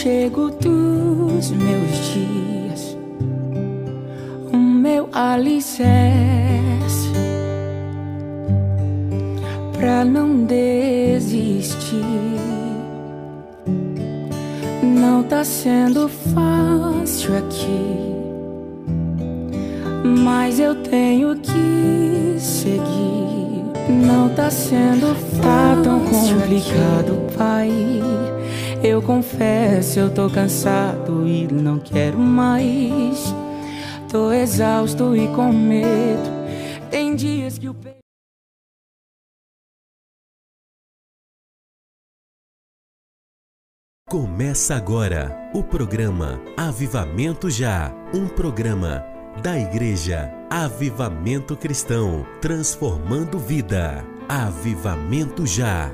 aconchego dos meus dias, o meu alicerce pra não desistir. Não tá sendo fácil aqui mas eu tenho que seguir. Não tá sendo fácil, tá tão complicado, pai. Eu confesso, eu tô cansado e não quero mais. Tô exausto e com medo. Tem dias que o Começa agora o programa Avivamento Já, um programa da Igreja Avivamento Cristão, transformando vida. Avivamento já.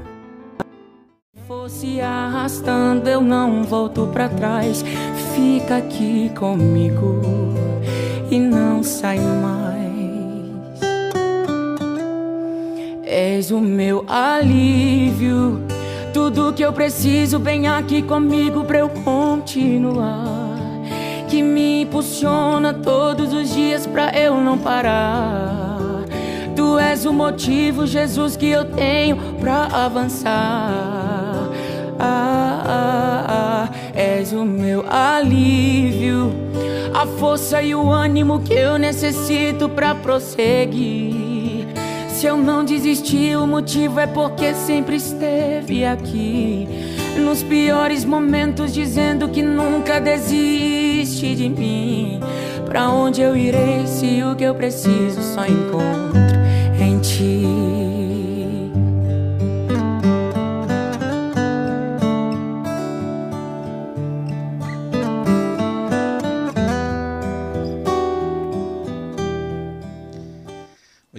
Fosse arrastando, eu não volto para trás. Fica aqui comigo e não sai mais. És o meu alívio, tudo que eu preciso, vem aqui comigo para eu continuar que me impulsiona todos os dias pra eu não parar. Tu és o motivo, Jesus, que eu tenho pra avançar. Ah, ah, ah, és o meu alívio, a força e o ânimo que eu necessito pra prosseguir. Se eu não desisti, o motivo é porque sempre esteve aqui. Nos piores momentos, dizendo que nunca desiste de mim. Pra onde eu irei se o que eu preciso só encontro em ti?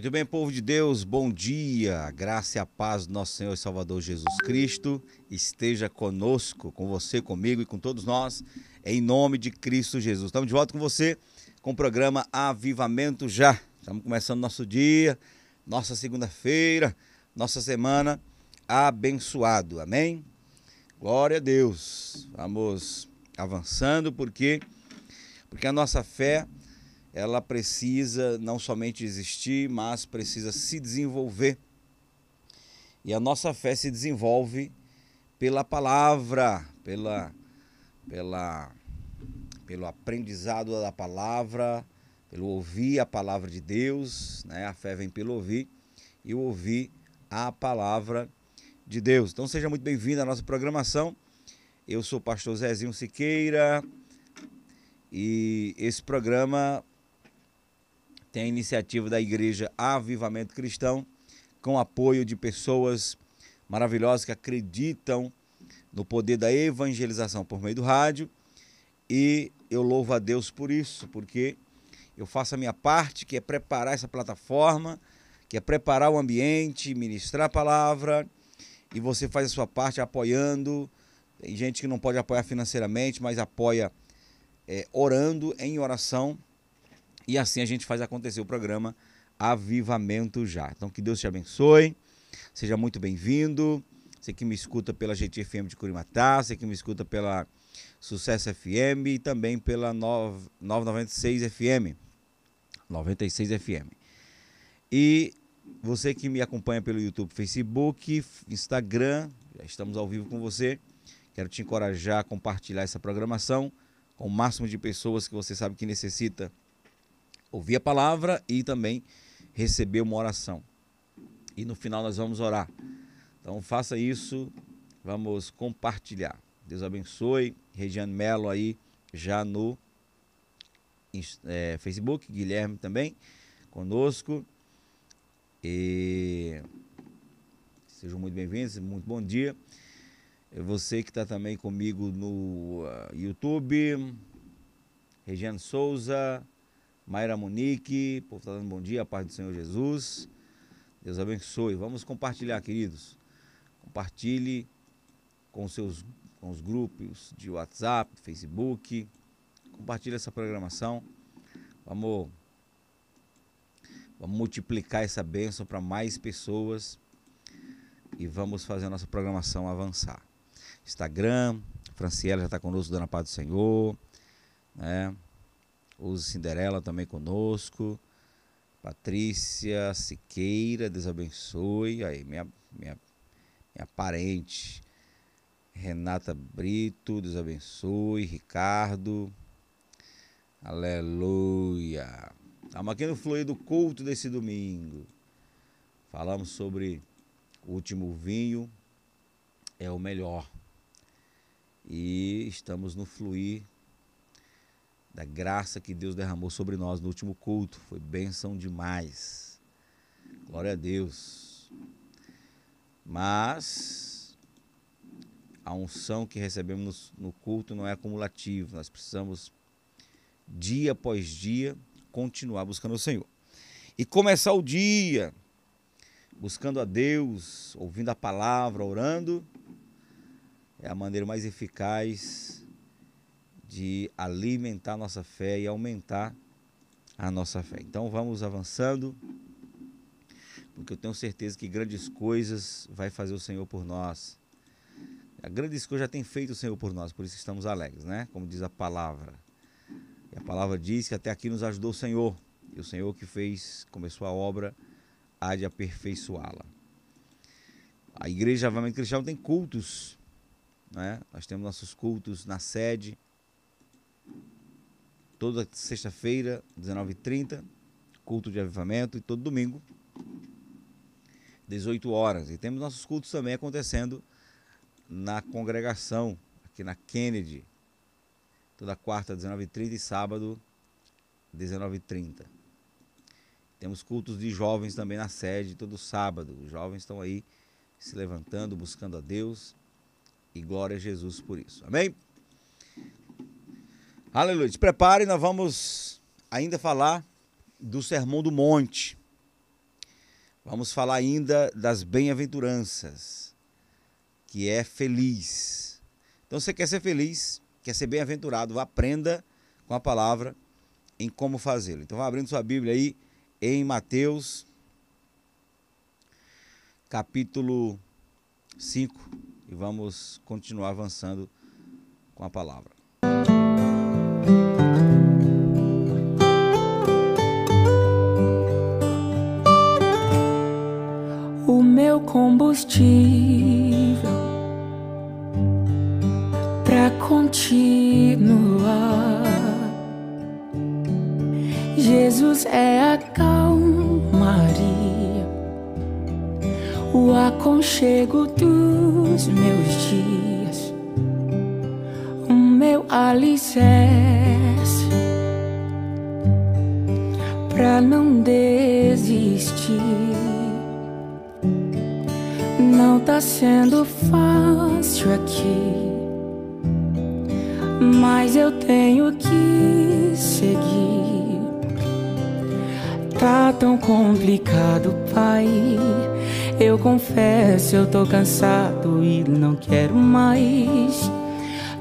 Muito bem, povo de Deus, bom dia. A graça e a paz do nosso Senhor e Salvador Jesus Cristo esteja conosco, com você, comigo e com todos nós, em nome de Cristo Jesus. Estamos de volta com você com o programa Avivamento Já. Estamos começando nosso dia, nossa segunda-feira, nossa semana abençoado. Amém? Glória a Deus. Vamos avançando porque porque a nossa fé ela precisa não somente existir, mas precisa se desenvolver. E a nossa fé se desenvolve pela palavra, pela, pela, pelo aprendizado da palavra, pelo ouvir a palavra de Deus, né? A fé vem pelo ouvir e o ouvir a palavra de Deus. Então seja muito bem-vindo à nossa programação. Eu sou o pastor Zezinho Siqueira e esse programa tem a iniciativa da Igreja Avivamento Cristão, com apoio de pessoas maravilhosas que acreditam no poder da evangelização por meio do rádio. E eu louvo a Deus por isso, porque eu faço a minha parte, que é preparar essa plataforma, que é preparar o ambiente, ministrar a palavra, e você faz a sua parte apoiando. Tem gente que não pode apoiar financeiramente, mas apoia é, orando em oração e assim a gente faz acontecer o programa Avivamento Já. Então que Deus te abençoe. Seja muito bem-vindo. Você que me escuta pela GT FM de Curimatá, você que me escuta pela Sucesso FM e também pela 996 FM. 96 FM. E você que me acompanha pelo YouTube, Facebook, Instagram, já estamos ao vivo com você. Quero te encorajar a compartilhar essa programação com o máximo de pessoas que você sabe que necessita ouvir a palavra e também receber uma oração. E no final nós vamos orar. Então faça isso, vamos compartilhar. Deus abençoe. Regiane Melo aí já no é, Facebook, Guilherme também conosco. E sejam muito bem-vindos, muito bom dia. Você que está também comigo no uh, YouTube, Regiane Souza, Mayra Monique, povo está dando bom dia, a paz do Senhor Jesus. Deus abençoe. Vamos compartilhar, queridos. Compartilhe com, seus, com os grupos de WhatsApp, Facebook. Compartilhe essa programação. Vamos, vamos multiplicar essa bênção para mais pessoas e vamos fazer a nossa programação avançar. Instagram, Franciela já está conosco, dando a paz do Senhor. Né? Use Cinderela também conosco. Patrícia Siqueira, Deus abençoe. Aí, minha, minha, minha parente. Renata Brito, Deus abençoe. Ricardo. Aleluia. Estamos aqui no fluir do culto desse domingo. Falamos sobre o último vinho é o melhor. E estamos no fluir da graça que Deus derramou sobre nós no último culto. Foi bênção demais. Glória a Deus. Mas a unção que recebemos no culto não é acumulativa. Nós precisamos dia após dia, continuar buscando o Senhor. E começar o dia buscando a Deus, ouvindo a palavra, orando, é a maneira mais eficaz de alimentar nossa fé e aumentar a nossa fé. Então vamos avançando, porque eu tenho certeza que grandes coisas vai fazer o Senhor por nós. A grandes coisas já tem feito o Senhor por nós, por isso estamos alegres, né? Como diz a palavra. E a palavra diz que até aqui nos ajudou o Senhor. E o Senhor que fez, começou a obra, há de aperfeiçoá-la. A igreja Avamento Cristão tem cultos. Né? Nós temos nossos cultos na sede. Toda sexta-feira, 19h30, culto de avivamento. E todo domingo, 18 horas. E temos nossos cultos também acontecendo na congregação, aqui na Kennedy, toda quarta, 19h30 e sábado, 19h30. Temos cultos de jovens também na sede, todo sábado. Os jovens estão aí se levantando, buscando a Deus. E glória a Jesus por isso. Amém? Aleluia. Se prepare, nós vamos ainda falar do Sermão do Monte. Vamos falar ainda das bem-aventuranças, que é feliz. Então, você quer ser feliz? quer ser bem-aventurado, aprenda com a palavra em como fazê-lo. Então, vá abrindo sua Bíblia aí em Mateus, capítulo 5, e vamos continuar avançando com a palavra. O meu combustível continuar. Jesus é a calmaria, o aconchego dos meus dias, meu alicerce pra não desistir. Não tá sendo fácil aqui mas eu tenho que seguir. Tá tão complicado, pai. Eu confesso, eu tô cansado e não quero mais.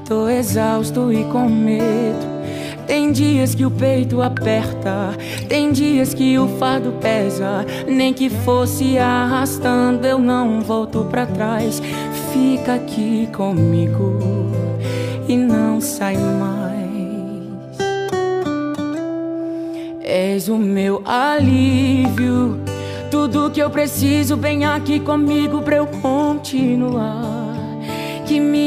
Tô exausto e com medo. Tem dias que o peito aperta, tem dias que o fardo pesa. Nem que fosse arrastando, eu não volto para trás. Fica aqui comigo e não sai mais. És o meu alívio, tudo que eu preciso, vem aqui comigo pra eu continuar. Que me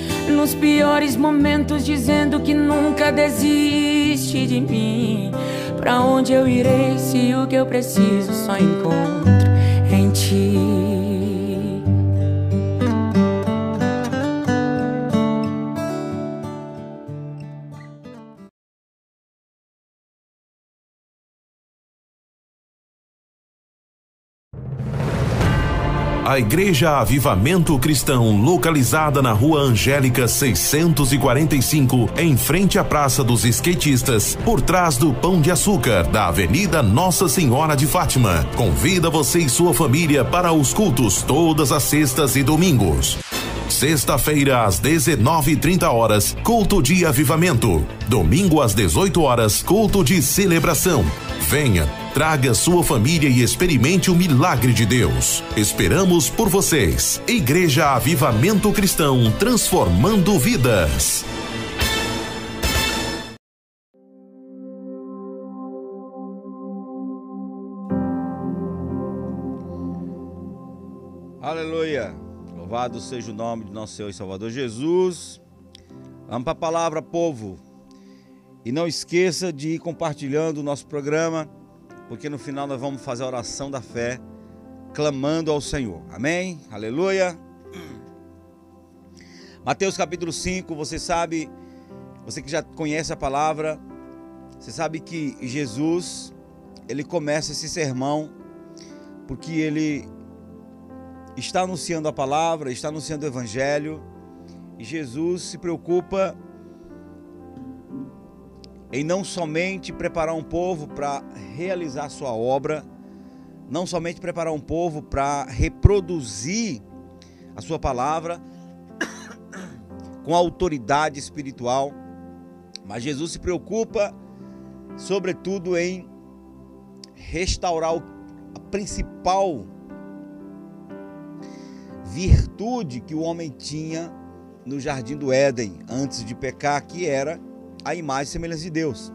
Nos piores momentos, dizendo que nunca desiste de mim. Pra onde eu irei se o que eu preciso só encontro A Igreja Avivamento Cristão, localizada na Rua Angélica 645, em frente à Praça dos Skatistas, por trás do Pão de Açúcar, da Avenida Nossa Senhora de Fátima. Convida você e sua família para os cultos todas as sextas e domingos. Sexta-feira às 19:30 horas, culto de avivamento. Domingo às 18 horas, culto de celebração. Venha, traga sua família e experimente o milagre de Deus. Esperamos por vocês. Igreja Avivamento Cristão, transformando vidas. Louvado seja o nome de nosso Senhor e Salvador Jesus. Vamos para a palavra, povo. E não esqueça de ir compartilhando o nosso programa, porque no final nós vamos fazer a oração da fé, clamando ao Senhor. Amém? Aleluia. Mateus capítulo 5, você sabe, você que já conhece a palavra, você sabe que Jesus, ele começa esse sermão porque ele está anunciando a palavra, está anunciando o evangelho, e Jesus se preocupa em não somente preparar um povo para realizar sua obra, não somente preparar um povo para reproduzir a sua palavra com autoridade espiritual, mas Jesus se preocupa, sobretudo, em restaurar a principal virtude que o homem tinha no jardim do Éden antes de pecar, que era a imagem e semelhança de Deus.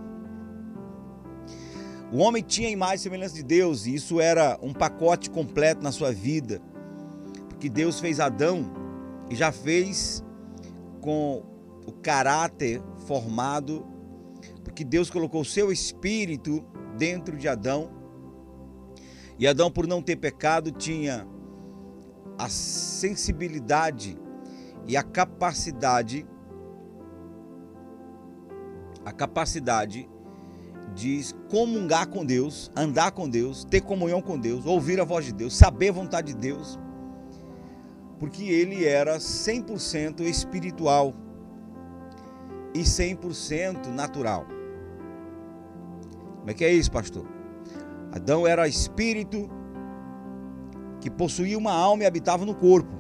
O homem tinha a imagem e semelhança de Deus, e isso era um pacote completo na sua vida, porque Deus fez Adão e já fez com o caráter formado, porque Deus colocou o seu espírito dentro de Adão, e Adão, por não ter pecado, tinha a sensibilidade e a capacidade a capacidade de comungar com Deus, andar com Deus, ter comunhão com Deus, ouvir a voz de Deus, saber a vontade de Deus, porque ele era 100% espiritual e 100% natural. Como é que é isso, pastor? Adão era espírito que possuía uma alma e habitava no corpo.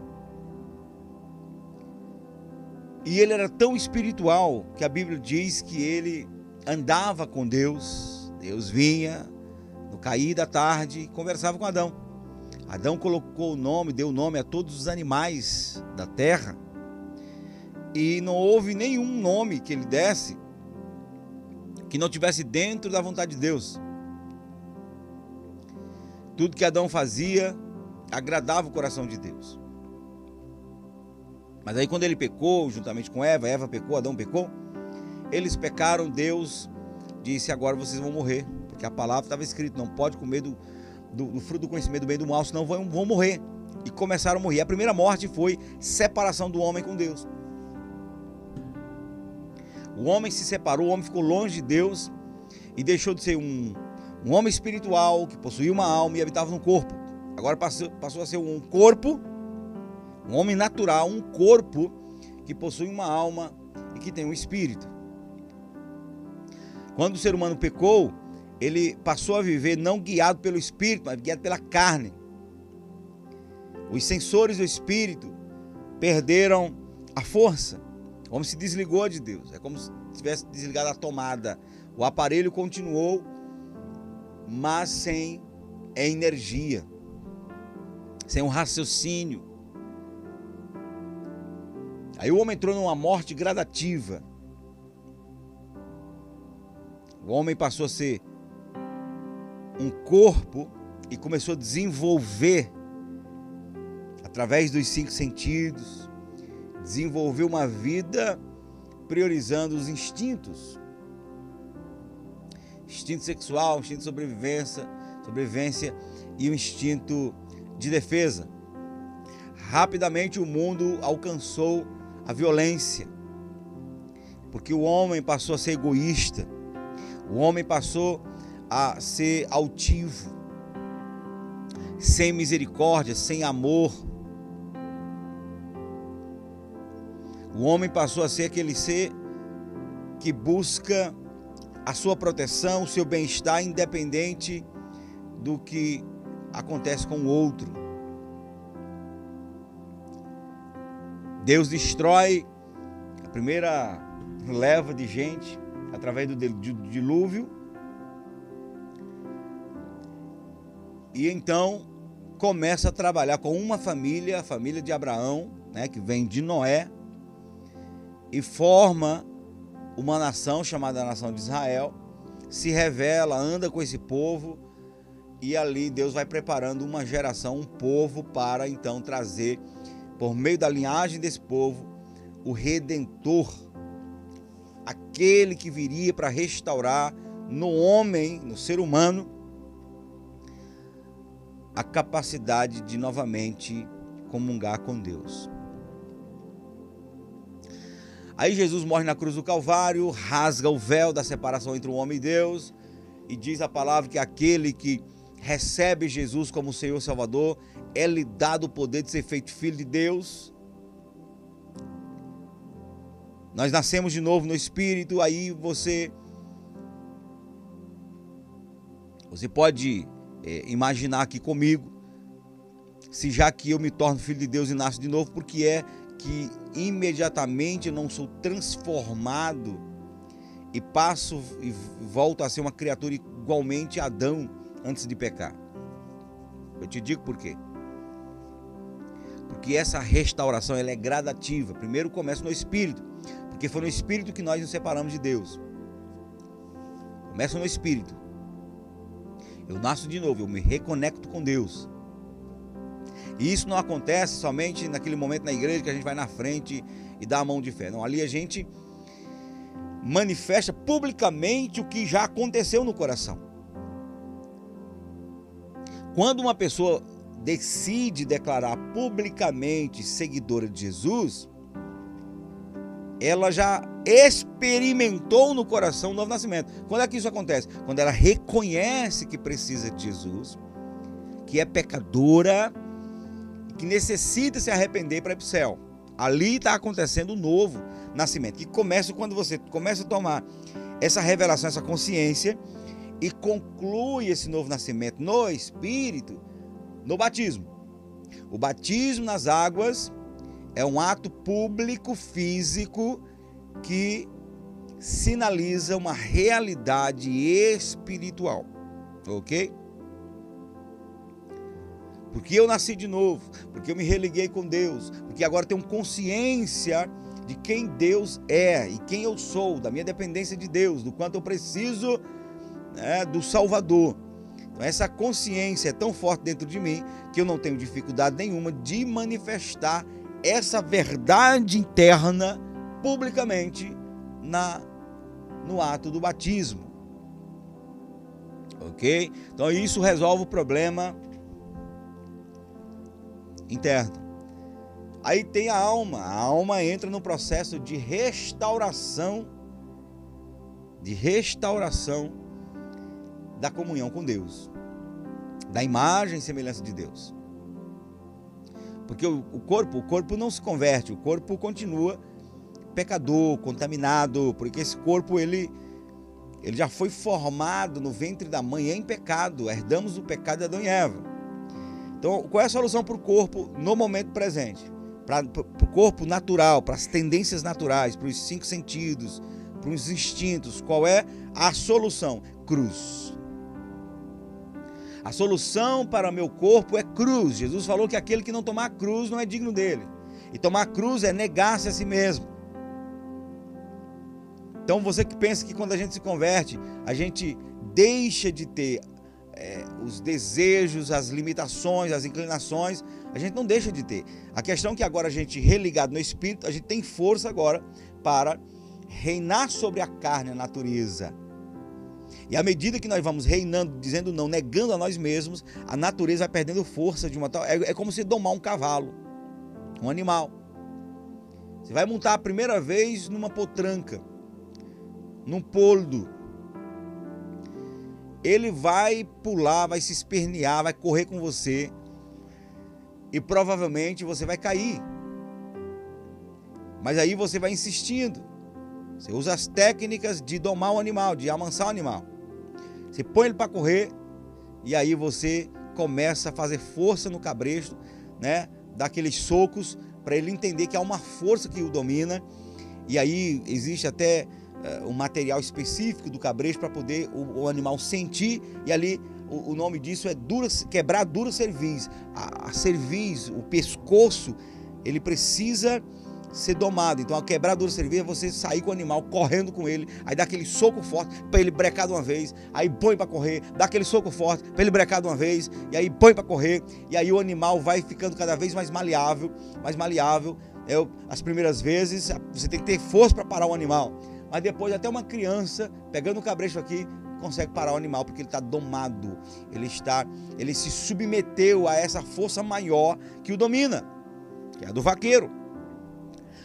E ele era tão espiritual que a Bíblia diz que ele andava com Deus. Deus vinha no cair da tarde e conversava com Adão. Adão colocou o nome, deu nome a todos os animais da terra. E não houve nenhum nome que ele desse que não tivesse dentro da vontade de Deus. Tudo que Adão fazia agradava o coração de Deus. Mas aí quando ele pecou, juntamente com Eva, Eva pecou, Adão pecou, eles pecaram, Deus disse, agora vocês vão morrer, porque a palavra estava escrita, não pode comer do, do, do, fruto do conhecimento do bem e do mal, senão vão, vão morrer. E começaram a morrer. A primeira morte foi separação do homem com Deus. O homem se separou, o homem ficou longe de Deus e deixou de ser um, um homem espiritual que possuía uma alma e habitava no corpo. Agora passou, passou a ser um corpo, um homem natural, um corpo que possui uma alma e que tem um espírito. Quando o ser humano pecou, ele passou a viver não guiado pelo espírito, mas guiado pela carne. Os sensores do espírito perderam a força. O homem se desligou de Deus. É como se tivesse desligado a tomada. O aparelho continuou, mas sem energia sem um raciocínio. Aí o homem entrou numa morte gradativa. O homem passou a ser um corpo e começou a desenvolver, através dos cinco sentidos, desenvolver uma vida priorizando os instintos. Instinto sexual, instinto de sobrevivência, sobrevivência e o instinto de defesa. Rapidamente o mundo alcançou a violência, porque o homem passou a ser egoísta, o homem passou a ser altivo. sem misericórdia, sem amor. O homem passou a ser aquele ser que busca a sua proteção, o seu bem-estar, independente do que acontece com o outro. Deus destrói a primeira leva de gente através do dilúvio. E então começa a trabalhar com uma família, a família de Abraão, né, que vem de Noé, e forma uma nação chamada nação de Israel, se revela, anda com esse povo, e ali Deus vai preparando uma geração, um povo, para então trazer, por meio da linhagem desse povo, o redentor, aquele que viria para restaurar no homem, no ser humano, a capacidade de novamente comungar com Deus. Aí Jesus morre na cruz do Calvário, rasga o véu da separação entre o homem e Deus, e diz a palavra que aquele que recebe Jesus como Senhor Salvador é lhe dado o poder de ser feito filho de Deus. Nós nascemos de novo no Espírito, aí você. Você pode é, imaginar aqui comigo, se já que eu me torno filho de Deus e nasço de novo, porque é que imediatamente eu não sou transformado e passo e volto a ser uma criatura igualmente Adão antes de pecar. Eu te digo por quê. Porque essa restauração ela é gradativa. Primeiro começa no espírito, porque foi no espírito que nós nos separamos de Deus. Começa no espírito. Eu nasço de novo, eu me reconecto com Deus. E isso não acontece somente naquele momento na igreja que a gente vai na frente e dá a mão de fé. Não, ali a gente manifesta publicamente o que já aconteceu no coração. Quando uma pessoa decide declarar publicamente seguidora de Jesus, ela já experimentou no coração o novo nascimento. Quando é que isso acontece? Quando ela reconhece que precisa de Jesus, que é pecadora, que necessita se arrepender para ir para o céu. Ali está acontecendo o novo nascimento, que começa quando você começa a tomar essa revelação, essa consciência e conclui esse novo nascimento no Espírito, no batismo. O batismo nas águas é um ato público, físico, que sinaliza uma realidade espiritual, ok? porque eu nasci de novo, porque eu me religuei com Deus, porque agora tenho consciência de quem Deus é e quem eu sou, da minha dependência de Deus, do quanto eu preciso né, do Salvador. Então, essa consciência é tão forte dentro de mim que eu não tenho dificuldade nenhuma de manifestar essa verdade interna publicamente na no ato do batismo. Ok? Então isso resolve o problema interna. Aí tem a alma. A alma entra no processo de restauração, de restauração da comunhão com Deus, da imagem e semelhança de Deus. Porque o, corpo, o corpo não se converte, o corpo continua pecador, contaminado, porque esse corpo ele ele já foi formado no ventre da mãe em pecado, herdamos o pecado de Adão e Eva. Então, qual é a solução para o corpo no momento presente? Para o corpo natural, para as tendências naturais, para os cinco sentidos, para os instintos. Qual é a solução? Cruz. A solução para o meu corpo é cruz. Jesus falou que aquele que não tomar cruz não é digno dele. E tomar cruz é negar-se a si mesmo. Então você que pensa que quando a gente se converte, a gente deixa de ter é, os desejos, as limitações, as inclinações, a gente não deixa de ter. A questão é que agora a gente, religado no Espírito, a gente tem força agora para reinar sobre a carne, a natureza. E à medida que nós vamos reinando, dizendo não, negando a nós mesmos, a natureza vai perdendo força de uma tal. É, é como se domar um cavalo, um animal. Você vai montar a primeira vez numa potranca, num poldo, ele vai pular, vai se espernear, vai correr com você e provavelmente você vai cair. Mas aí você vai insistindo. Você usa as técnicas de domar o animal, de amansar o animal. Você põe ele para correr e aí você começa a fazer força no cabresto, né? Dá aqueles socos para ele entender que há uma força que o domina. E aí existe até uh, um material específico do cabresto para poder o, o, animal sentir e ali o, o, nome disso é dura, quebrar dura cerviz. A, a cerviz, o pescoço, ele precisa ser domado. Então a quebradura servir é você sair com o animal correndo com ele, aí dá aquele soco forte para ele brecar de uma vez, aí põe para correr, dá aquele soco forte para ele brecar de uma vez, e aí põe para correr, e aí o animal vai ficando cada vez mais maleável, mais maleável. É as primeiras vezes você tem que ter força para parar o animal, mas depois até uma criança pegando o cabresto aqui consegue parar o animal porque ele está domado, ele está, ele se submeteu a essa força maior que o domina, que é a do vaqueiro.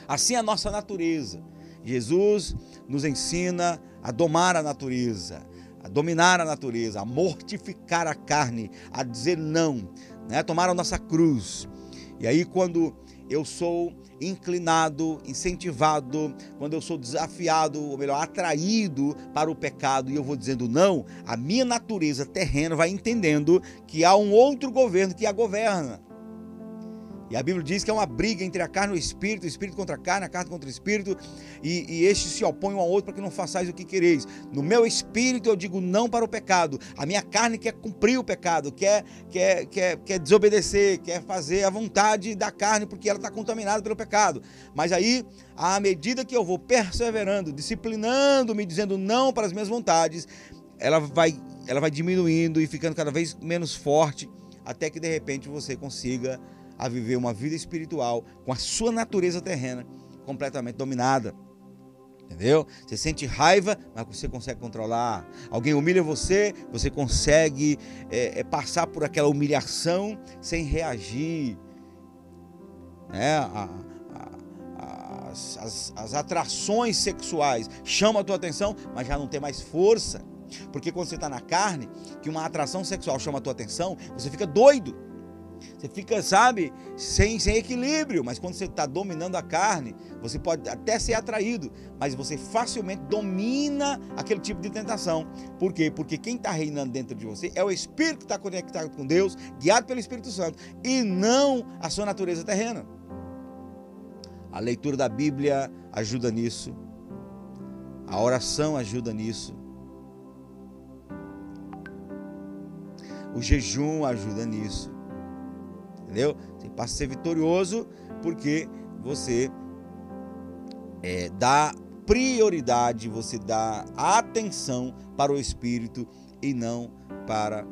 Assim é a nossa natureza. Jesus nos ensina a domar a natureza, a dominar a natureza, a mortificar a carne, a dizer não, né? tomar a nossa cruz. E aí, quando eu sou inclinado, incentivado, quando eu sou desafiado, ou melhor, atraído para o pecado e eu vou dizendo não, a minha natureza terrena vai entendendo que há um outro governo que a governa. E a Bíblia diz que é uma briga entre a carne e o espírito, o espírito contra a carne, a carne contra o espírito, e, e estes se opõem um ao outro para que não façais o que quereis. No meu espírito eu digo não para o pecado. A minha carne quer cumprir o pecado, quer, quer, quer, quer desobedecer, quer fazer a vontade da carne porque ela está contaminada pelo pecado. Mas aí, à medida que eu vou perseverando, disciplinando, me dizendo não para as minhas vontades, ela vai, ela vai diminuindo e ficando cada vez menos forte, até que de repente você consiga a viver uma vida espiritual com a sua natureza terrena completamente dominada. Entendeu? Você sente raiva, mas você consegue controlar. Alguém humilha você, você consegue é, é, passar por aquela humilhação sem reagir. É, a, a, as, as, as atrações sexuais chamam a tua atenção, mas já não tem mais força. Porque quando você está na carne, que uma atração sexual chama a tua atenção, você fica doido. Você fica, sabe, sem, sem equilíbrio. Mas quando você está dominando a carne, você pode até ser atraído, mas você facilmente domina aquele tipo de tentação. Por quê? Porque quem está reinando dentro de você é o Espírito que está conectado com Deus, guiado pelo Espírito Santo, e não a sua natureza terrena. A leitura da Bíblia ajuda nisso. A oração ajuda nisso. O jejum ajuda nisso entendeu? Você passa a ser vitorioso porque você é, dá prioridade, você dá atenção para o espírito e não para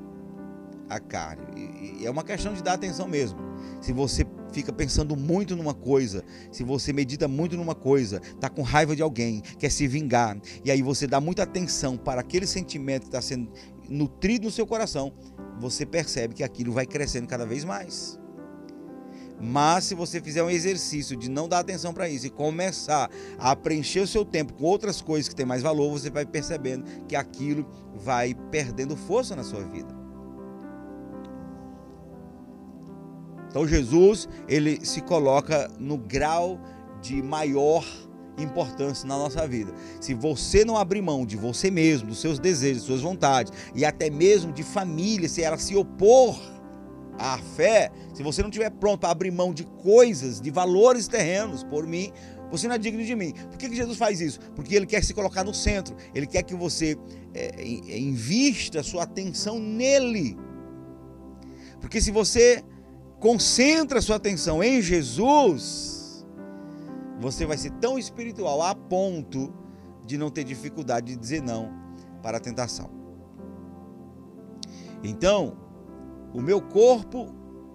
a carne. E, e é uma questão de dar atenção mesmo. Se você fica pensando muito numa coisa, se você medita muito numa coisa, tá com raiva de alguém, quer se vingar, e aí você dá muita atenção para aquele sentimento que está sendo nutrido no seu coração, você percebe que aquilo vai crescendo cada vez mais. Mas se você fizer um exercício de não dar atenção para isso e começar a preencher o seu tempo com outras coisas que têm mais valor, você vai percebendo que aquilo vai perdendo força na sua vida. Então Jesus, ele se coloca no grau de maior importância na nossa vida. Se você não abrir mão de você mesmo, dos seus desejos, suas vontades e até mesmo de família, se ela se opor a fé, se você não estiver pronto para abrir mão de coisas, de valores terrenos por mim, você não é digno de mim. Por que, que Jesus faz isso? Porque ele quer se colocar no centro. Ele quer que você é, invista sua atenção nele. Porque se você concentra sua atenção em Jesus, você vai ser tão espiritual a ponto de não ter dificuldade de dizer não para a tentação. Então, o meu corpo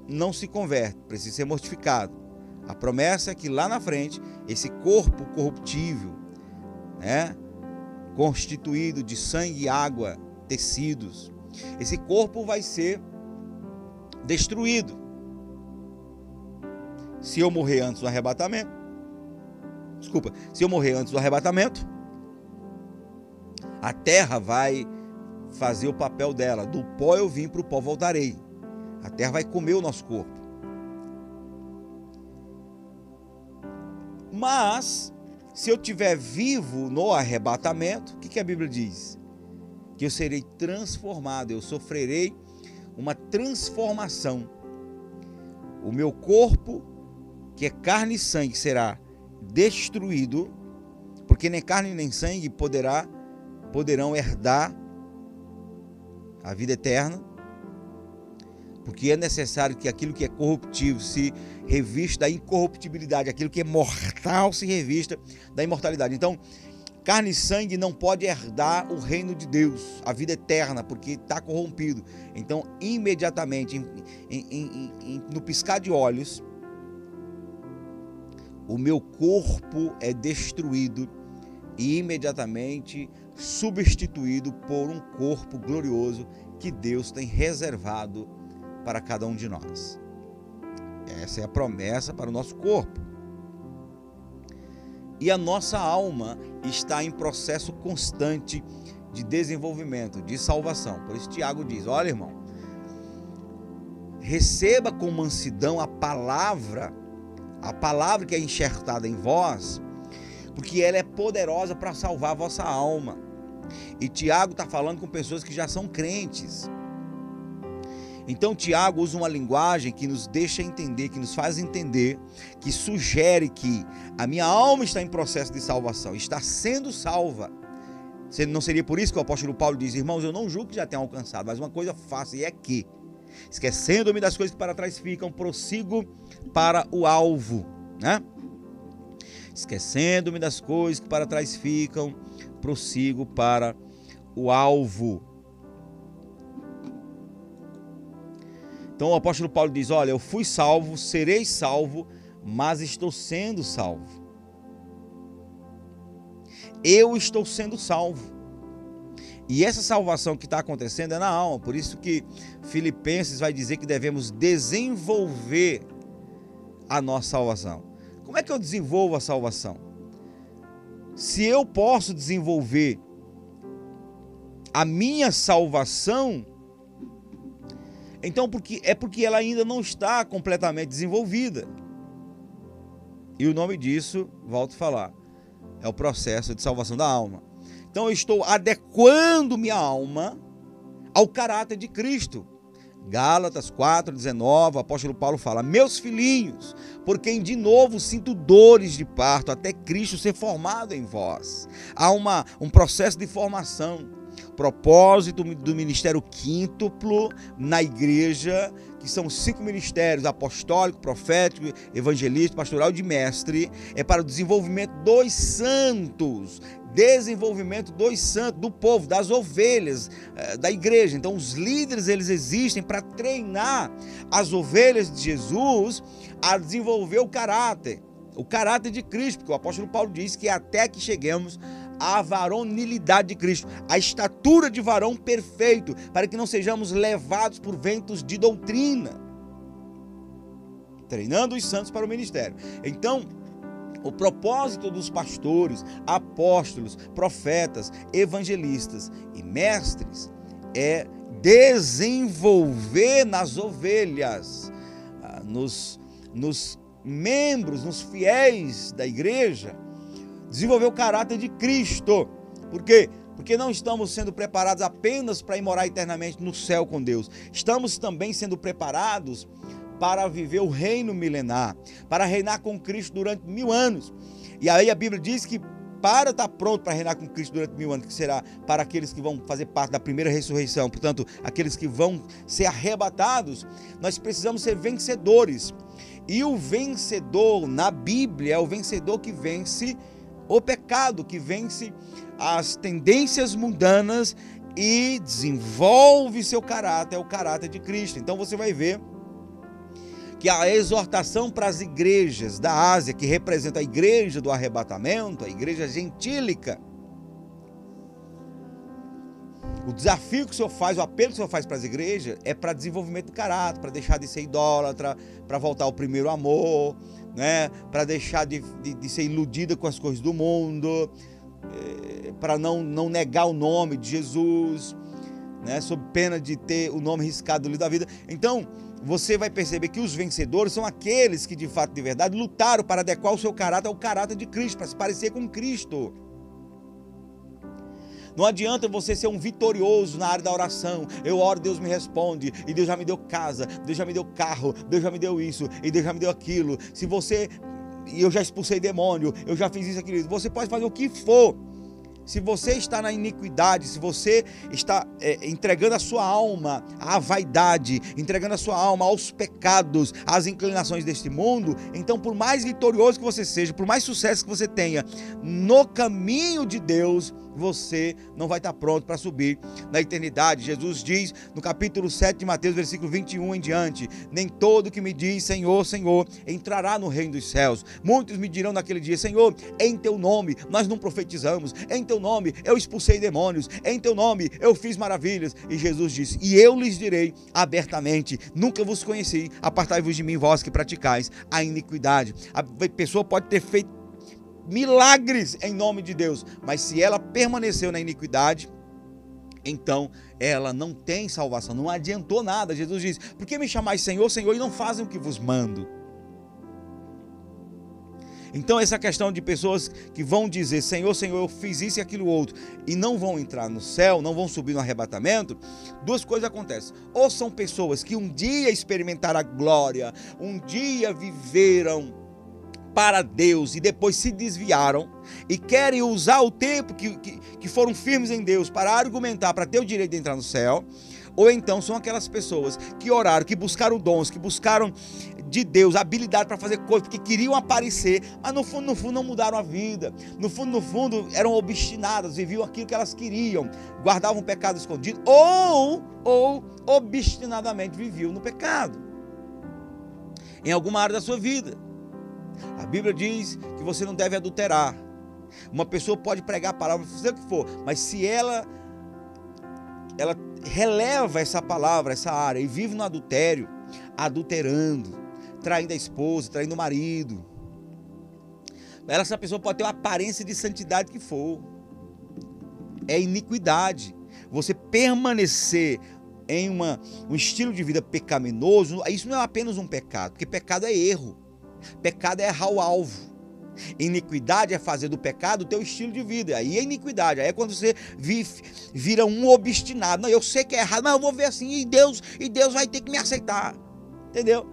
não se converte, precisa ser mortificado. A promessa é que lá na frente, esse corpo corruptível, né, constituído de sangue água, tecidos, esse corpo vai ser destruído. Se eu morrer antes do arrebatamento, desculpa, se eu morrer antes do arrebatamento, a terra vai fazer o papel dela. Do pó eu vim, para o pó voltarei. A terra vai comer o nosso corpo. Mas, se eu estiver vivo no arrebatamento, o que, que a Bíblia diz? Que eu serei transformado, eu sofrerei uma transformação. O meu corpo, que é carne e sangue, será destruído, porque nem carne nem sangue poderá poderão herdar a vida eterna, porque é necessário que aquilo que é corruptível se revista da incorruptibilidade, aquilo que é mortal se revista da imortalidade. Então, carne e sangue não pode herdar o reino de Deus, a vida eterna, porque está corrompido. Então, imediatamente, em, em, em, no piscar de olhos, o meu corpo é destruído e imediatamente substituído por um corpo glorioso que Deus tem reservado para cada um de nós. Essa é a promessa para o nosso corpo. E a nossa alma está em processo constante de desenvolvimento, de salvação. Por isso, Tiago diz: Olha, irmão, receba com mansidão a palavra, a palavra que é enxertada em vós, porque ela é poderosa para salvar a vossa alma. E Tiago está falando com pessoas que já são crentes. Então Tiago usa uma linguagem que nos deixa entender, que nos faz entender, que sugere que a minha alma está em processo de salvação, está sendo salva. Não seria por isso que o apóstolo Paulo diz, irmãos, eu não julgo que já tenham alcançado, mas uma coisa fácil é que, esquecendo-me das coisas que para trás ficam, prossigo para o alvo, né? Esquecendo-me das coisas que para trás ficam, prossigo para o alvo. Então o apóstolo Paulo diz: Olha, eu fui salvo, serei salvo, mas estou sendo salvo. Eu estou sendo salvo. E essa salvação que está acontecendo é na alma. Por isso que Filipenses vai dizer que devemos desenvolver a nossa salvação. Como é que eu desenvolvo a salvação? Se eu posso desenvolver a minha salvação, então porque é porque ela ainda não está completamente desenvolvida. E o nome disso, volto a falar, é o processo de salvação da alma. Então eu estou adequando minha alma ao caráter de Cristo. Gálatas 4,19, o apóstolo Paulo fala: Meus filhinhos, por quem de novo sinto dores de parto, até Cristo ser formado em vós. Há uma, um processo de formação. Propósito do ministério quíntuplo na igreja, que são cinco ministérios: apostólico, profético, evangelista, pastoral de mestre, é para o desenvolvimento dos santos, desenvolvimento dos santos, do povo, das ovelhas eh, da igreja. Então, os líderes eles existem para treinar as ovelhas de Jesus a desenvolver o caráter, o caráter de Cristo, porque o apóstolo Paulo diz que até que cheguemos à varonilidade de Cristo, a estatura de varão perfeito, para que não sejamos levados por ventos de doutrina, treinando os santos para o ministério. Então, o propósito dos pastores, apóstolos, profetas, evangelistas e mestres é desenvolver nas ovelhas, ah, nos, nos membros, nos fiéis da igreja, desenvolver o caráter de Cristo. Por quê? Porque não estamos sendo preparados apenas para ir morar eternamente no céu com Deus. Estamos também sendo preparados para viver o reino milenar, para reinar com Cristo durante mil anos. E aí a Bíblia diz que para estar pronto para reinar com Cristo durante mil anos, que será para aqueles que vão fazer parte da primeira ressurreição, portanto, aqueles que vão ser arrebatados, nós precisamos ser vencedores. E o vencedor na Bíblia é o vencedor que vence o pecado, que vence as tendências mundanas e desenvolve seu caráter, é o caráter de Cristo. Então você vai ver que a exortação para as igrejas da Ásia, que representa a igreja do arrebatamento, a igreja gentílica, o desafio que o Senhor faz, o apelo que o Senhor faz para as igrejas é para desenvolvimento do caráter, para deixar de ser idólatra, para voltar ao primeiro amor, né? para deixar de, de, de, ser iludida com as coisas do mundo, é, para não, não negar o nome de Jesus, né, sob pena de ter o nome riscado do livro da vida. Então, você vai perceber que os vencedores são aqueles que, de fato, de verdade, lutaram para adequar o seu caráter ao caráter de Cristo, para se parecer com Cristo. Não adianta você ser um vitorioso na área da oração. Eu oro, Deus me responde. E Deus já me deu casa, Deus já me deu carro, Deus já me deu isso, e Deus já me deu aquilo. Se você. E eu já expulsei demônio, eu já fiz isso, aquilo. Você pode fazer o que for se você está na iniquidade, se você está é, entregando a sua alma à vaidade, entregando a sua alma aos pecados, às inclinações deste mundo, então, por mais vitorioso que você seja, por mais sucesso que você tenha no caminho de Deus, você não vai estar pronto para subir na eternidade. Jesus diz no capítulo 7 de Mateus, versículo 21 em diante: Nem todo que me diz Senhor, Senhor, entrará no reino dos céus. Muitos me dirão naquele dia: Senhor, em teu nome nós não profetizamos, em teu nome eu expulsei demônios, em teu nome eu fiz maravilhas. E Jesus disse: E eu lhes direi abertamente: Nunca vos conheci, apartai-vos de mim, vós que praticais a iniquidade. A pessoa pode ter feito milagres em nome de Deus, mas se ela permaneceu na iniquidade, então ela não tem salvação, não adiantou nada. Jesus diz: Por que me chamais Senhor, Senhor, e não fazem o que vos mando? Então, essa questão de pessoas que vão dizer, Senhor, Senhor, eu fiz isso e aquilo outro, e não vão entrar no céu, não vão subir no arrebatamento, duas coisas acontecem. Ou são pessoas que um dia experimentaram a glória, um dia viveram para Deus e depois se desviaram e querem usar o tempo que, que, que foram firmes em Deus para argumentar, para ter o direito de entrar no céu, ou então são aquelas pessoas que oraram, que buscaram dons, que buscaram de Deus habilidade para fazer coisas, porque queriam aparecer, mas no fundo, no fundo não mudaram a vida. No fundo, no fundo eram obstinadas, viviam aquilo que elas queriam, guardavam o pecado escondido, ou, ou obstinadamente viviam no pecado. Em alguma área da sua vida. A Bíblia diz que você não deve adulterar. Uma pessoa pode pregar a palavra, fazer o que for, mas se ela ela releva essa palavra, essa área e vive no adultério, adulterando, traindo a esposa, traindo o marido, essa pessoa pode ter uma aparência de santidade que for. É iniquidade. Você permanecer em uma, um estilo de vida pecaminoso, isso não é apenas um pecado, porque pecado é erro. Pecado é errar o alvo. Iniquidade é fazer do pecado o teu estilo de vida. Aí é iniquidade. Aí é quando você vira um obstinado. Não, eu sei que é errado, mas eu vou ver assim e Deus, e Deus vai ter que me aceitar. Entendeu?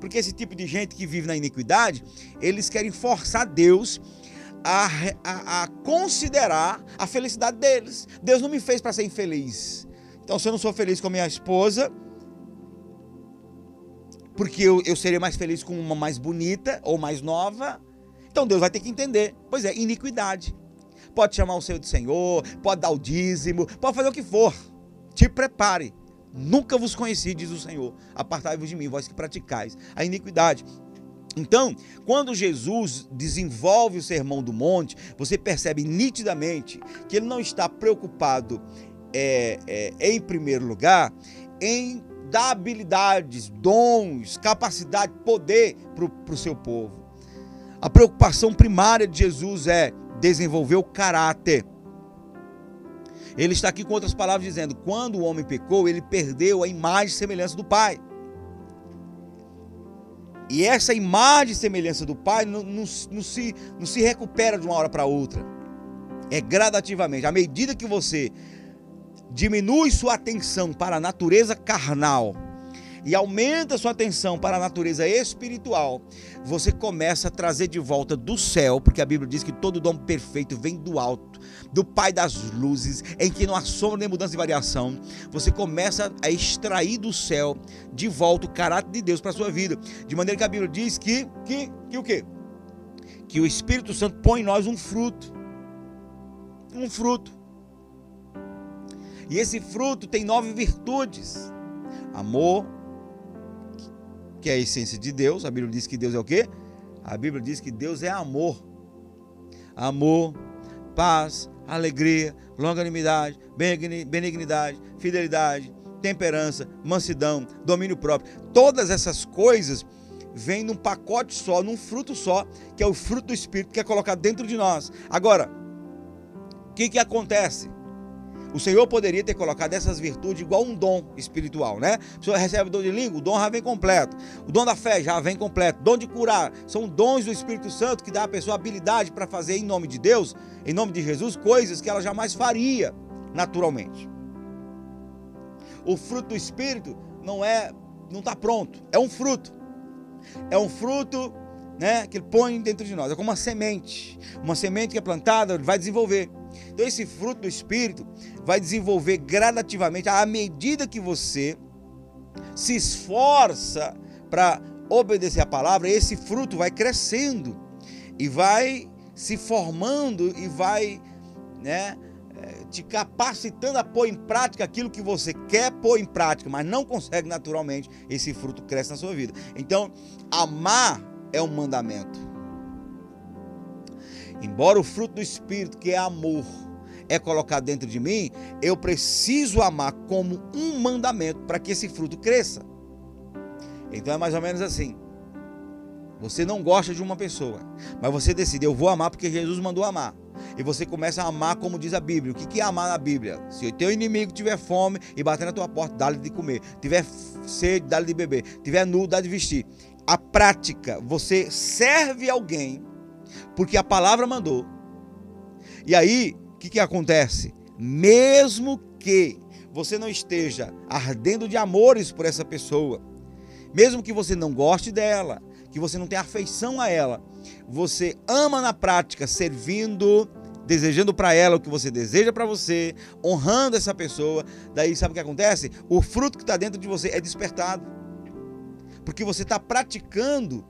Porque esse tipo de gente que vive na iniquidade, eles querem forçar Deus a, a, a considerar a felicidade deles. Deus não me fez para ser infeliz. Então, se eu não sou feliz com a minha esposa, porque eu, eu seria mais feliz com uma mais bonita ou mais nova. Então Deus vai ter que entender. Pois é, iniquidade. Pode chamar o Senhor de Senhor, pode dar o dízimo, pode fazer o que for. Te prepare. Nunca vos conheci, diz o Senhor. Apartai-vos de mim, vós que praticais a iniquidade. Então, quando Jesus desenvolve o sermão do monte, você percebe nitidamente que ele não está preocupado, é, é, em primeiro lugar, em dá habilidades, dons, capacidade, poder para o seu povo. A preocupação primária de Jesus é desenvolver o caráter. Ele está aqui com outras palavras dizendo: quando o homem pecou, ele perdeu a imagem e semelhança do Pai. E essa imagem e semelhança do Pai não, não, não, se, não se recupera de uma hora para outra. É gradativamente. À medida que você diminui sua atenção para a natureza carnal e aumenta sua atenção para a natureza espiritual, você começa a trazer de volta do céu, porque a Bíblia diz que todo dom perfeito vem do alto, do Pai das luzes, em que não há sombra nem mudança de variação. Você começa a extrair do céu de volta o caráter de Deus para a sua vida, de maneira que a Bíblia diz que que que o quê? Que o Espírito Santo põe em nós um fruto. Um fruto. E esse fruto tem nove virtudes: amor, que é a essência de Deus. A Bíblia diz que Deus é o quê? A Bíblia diz que Deus é amor. Amor, paz, alegria, longanimidade, benignidade, fidelidade, temperança, mansidão, domínio próprio. Todas essas coisas vêm num pacote só, num fruto só, que é o fruto do Espírito que é colocado dentro de nós. Agora, o que, que acontece? O Senhor poderia ter colocado essas virtudes igual um dom espiritual, né? A pessoa recebe o dom de língua, o dom já vem completo. O dom da fé já vem completo. O dom de curar são dons do Espírito Santo que dá à pessoa habilidade para fazer em nome de Deus, em nome de Jesus, coisas que ela jamais faria naturalmente. O fruto do Espírito não é, não está pronto, é um fruto. É um fruto né, que ele põe dentro de nós. É como uma semente. Uma semente que é plantada, vai desenvolver. Então, esse fruto do Espírito vai desenvolver gradativamente à medida que você se esforça para obedecer a palavra, esse fruto vai crescendo e vai se formando e vai né, eh, te capacitando a pôr em prática aquilo que você quer pôr em prática, mas não consegue naturalmente, esse fruto cresce na sua vida. Então, amar é um mandamento. Embora o fruto do Espírito, que é amor, é colocado dentro de mim, eu preciso amar como um mandamento para que esse fruto cresça. Então é mais ou menos assim. Você não gosta de uma pessoa, mas você decide, eu vou amar porque Jesus mandou amar. E você começa a amar como diz a Bíblia. O que é amar na Bíblia? Se o teu inimigo tiver fome e bater na tua porta, dá-lhe de comer. Tiver sede, dá-lhe de beber. Tiver nu, dá de vestir. A prática, você serve alguém porque a palavra mandou. E aí, o que, que acontece? Mesmo que você não esteja ardendo de amores por essa pessoa, mesmo que você não goste dela, que você não tenha afeição a ela, você ama na prática, servindo, desejando para ela o que você deseja para você, honrando essa pessoa. Daí sabe o que acontece? O fruto que está dentro de você é despertado, porque você está praticando,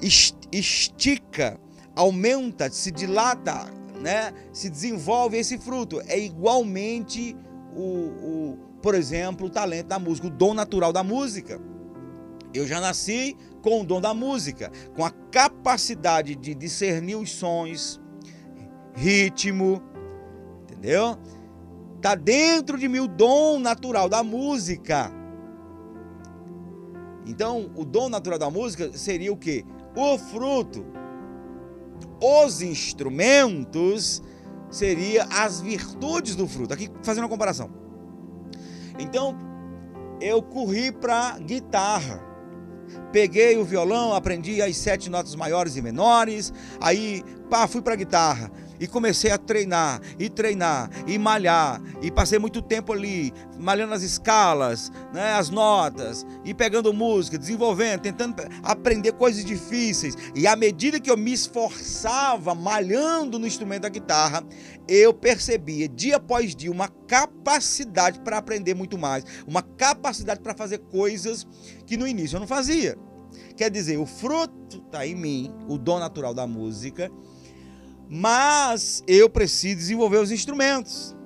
estica, aumenta, se dilata, né? Se desenvolve esse fruto. É igualmente o, o por exemplo, o talento da música, o dom natural da música. Eu já nasci com o dom da música, com a capacidade de discernir os sons, ritmo, entendeu? Tá dentro de mim o dom natural da música. Então, o dom natural da música seria o quê? O fruto. Os instrumentos seria as virtudes do fruto. Aqui fazendo uma comparação. Então, eu corri para guitarra. Peguei o violão, aprendi as sete notas maiores e menores, aí pá, fui para guitarra e comecei a treinar, e treinar, e malhar, e passei muito tempo ali, malhando as escalas, né, as notas, e pegando música, desenvolvendo, tentando aprender coisas difíceis. E à medida que eu me esforçava malhando no instrumento da guitarra, eu percebia dia após dia uma capacidade para aprender muito mais, uma capacidade para fazer coisas que no início eu não fazia. Quer dizer, o fruto está em mim, o dom natural da música, mas eu preciso desenvolver os instrumentos.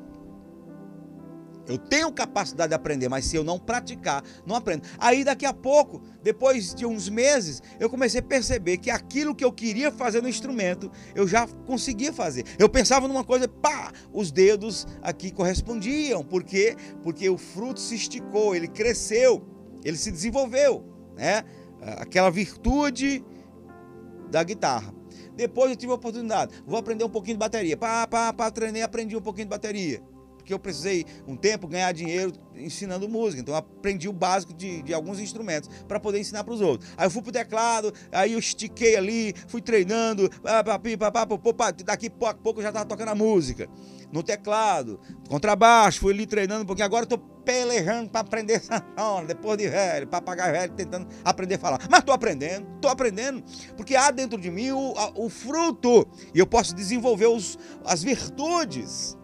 Eu tenho capacidade de aprender, mas se eu não praticar, não aprendo. Aí daqui a pouco, depois de uns meses, eu comecei a perceber que aquilo que eu queria fazer no instrumento, eu já conseguia fazer. Eu pensava numa coisa, pá, os dedos aqui correspondiam. Por quê? Porque o fruto se esticou, ele cresceu, ele se desenvolveu, né? Aquela virtude da guitarra. Depois eu tive a oportunidade, vou aprender um pouquinho de bateria. Pá, pá, pá, treinei, aprendi um pouquinho de bateria. Porque eu precisei um tempo ganhar dinheiro ensinando música. Então aprendi o básico de, de alguns instrumentos para poder ensinar para os outros. Aí eu fui pro teclado, aí eu estiquei ali, fui treinando, pá, pá, pá, pá, pá, daqui a pouco eu já estava tocando a música no teclado, contrabaixo, fui ali treinando, porque agora eu tô pelejando para aprender sanfona, depois de velho, papagaio velho, tentando aprender a falar. Mas tô aprendendo, tô aprendendo, porque há dentro de mim o, o fruto, e eu posso desenvolver os, as virtudes.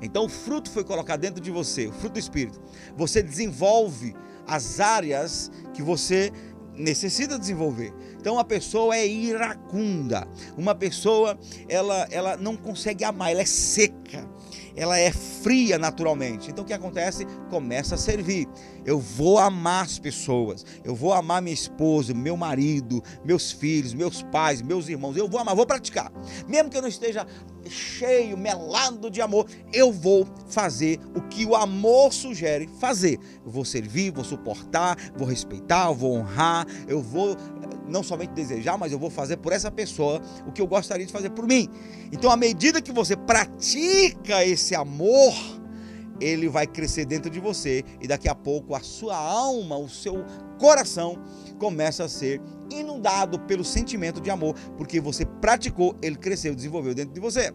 Então o fruto foi colocado dentro de você, o fruto do Espírito. Você desenvolve as áreas que você necessita desenvolver. Então a pessoa é iracunda. Uma pessoa ela ela não consegue amar, ela é seca. Ela é fria naturalmente. Então o que acontece? Começa a servir. Eu vou amar as pessoas. Eu vou amar minha esposa, meu marido, meus filhos, meus pais, meus irmãos. Eu vou amar, vou praticar. Mesmo que eu não esteja cheio, melado de amor, eu vou fazer o que o amor sugere fazer. Eu vou servir, vou suportar, vou respeitar, vou honrar, eu vou não somente desejar, mas eu vou fazer por essa pessoa o que eu gostaria de fazer por mim. Então, à medida que você pratica esse amor, ele vai crescer dentro de você e daqui a pouco a sua alma, o seu coração começa a ser inundado pelo sentimento de amor, porque você praticou, ele cresceu, desenvolveu dentro de você.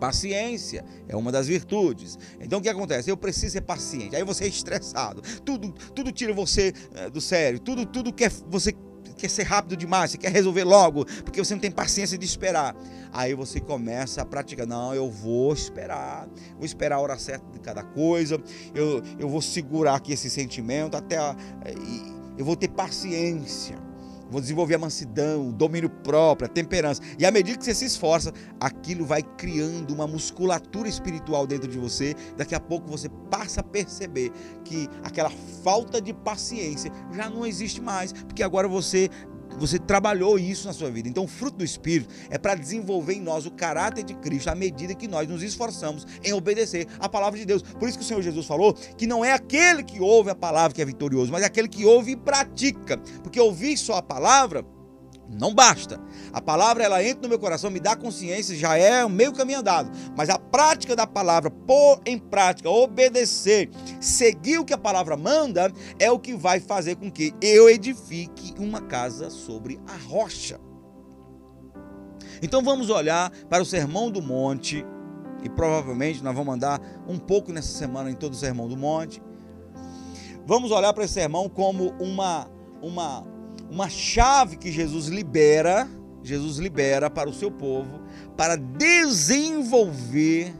Paciência é uma das virtudes. Então o que acontece? Eu preciso ser paciente. Aí você é estressado. Tudo, tudo tira você é, do sério. Tudo, tudo quer você quer ser rápido demais, você quer resolver logo, porque você não tem paciência de esperar. Aí você começa a praticar. Não, eu vou esperar. Vou esperar a hora certa de cada coisa. Eu, eu vou segurar aqui esse sentimento até. A, eu vou ter paciência vou desenvolver a mansidão, o domínio próprio, a temperança. E à medida que você se esforça, aquilo vai criando uma musculatura espiritual dentro de você. Daqui a pouco você passa a perceber que aquela falta de paciência já não existe mais, porque agora você você trabalhou isso na sua vida. Então, o fruto do Espírito é para desenvolver em nós o caráter de Cristo à medida que nós nos esforçamos em obedecer a palavra de Deus. Por isso que o Senhor Jesus falou que não é aquele que ouve a palavra que é vitorioso, mas é aquele que ouve e pratica. Porque ouvir só a palavra não basta. A palavra ela entra no meu coração, me dá consciência, já é o meio caminho andado. Mas a prática da palavra, pôr em prática, obedecer, seguir o que a palavra manda, é o que vai fazer com que eu edifique uma casa sobre a rocha. Então vamos olhar para o Sermão do Monte, e provavelmente nós vamos andar um pouco nessa semana em todo o Sermão do Monte. Vamos olhar para esse sermão como uma uma uma chave que Jesus libera, Jesus libera para o seu povo para desenvolver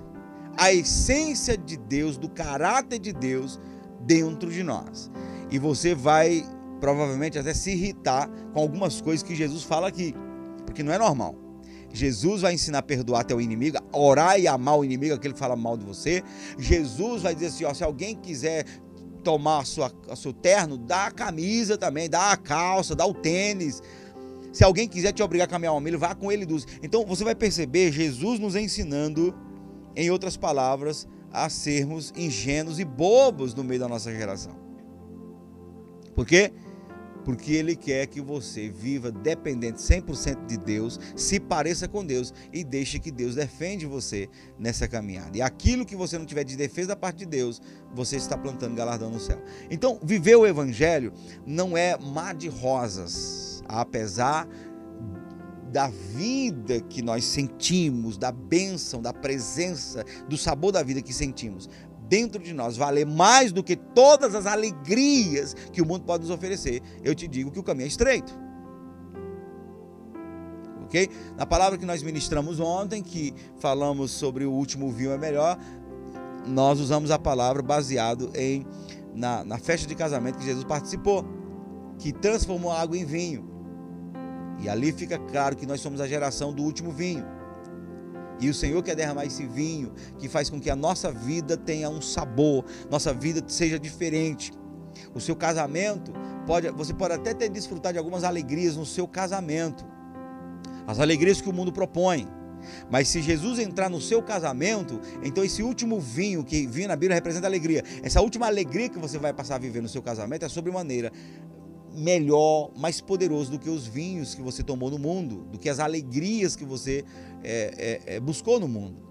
a essência de Deus, do caráter de Deus dentro de nós. E você vai provavelmente até se irritar com algumas coisas que Jesus fala aqui, porque não é normal. Jesus vai ensinar a perdoar até o inimigo, orar e amar o inimigo, aquele que fala mal de você. Jesus vai dizer assim: ó, se alguém quiser tomar a sua, a seu terno, dá a camisa também, dá a calça, dá o tênis. Se alguém quiser te obrigar a caminhar uma milha, vá com ele dos. Então você vai perceber Jesus nos ensinando, em outras palavras, a sermos ingênuos e bobos no meio da nossa geração. Por quê? porque Ele quer que você viva dependente 100% de Deus, se pareça com Deus e deixe que Deus defende você nessa caminhada. E aquilo que você não tiver de defesa da parte de Deus, você está plantando galardão no céu. Então, viver o Evangelho não é mar de rosas, apesar da vida que nós sentimos, da bênção, da presença, do sabor da vida que sentimos dentro de nós valer mais do que todas as alegrias que o mundo pode nos oferecer, eu te digo que o caminho é estreito. Ok? Na palavra que nós ministramos ontem, que falamos sobre o último vinho é melhor, nós usamos a palavra baseado em na, na festa de casamento que Jesus participou, que transformou água em vinho. E ali fica claro que nós somos a geração do último vinho. E o Senhor quer derramar esse vinho que faz com que a nossa vida tenha um sabor, nossa vida seja diferente. O seu casamento pode, você pode até ter desfrutar de algumas alegrias no seu casamento. As alegrias que o mundo propõe. Mas se Jesus entrar no seu casamento, então esse último vinho que vinho na Bíblia representa alegria. Essa última alegria que você vai passar a viver no seu casamento é sobremaneira melhor, mais poderoso do que os vinhos que você tomou no mundo, do que as alegrias que você é, é, é, buscou no mundo.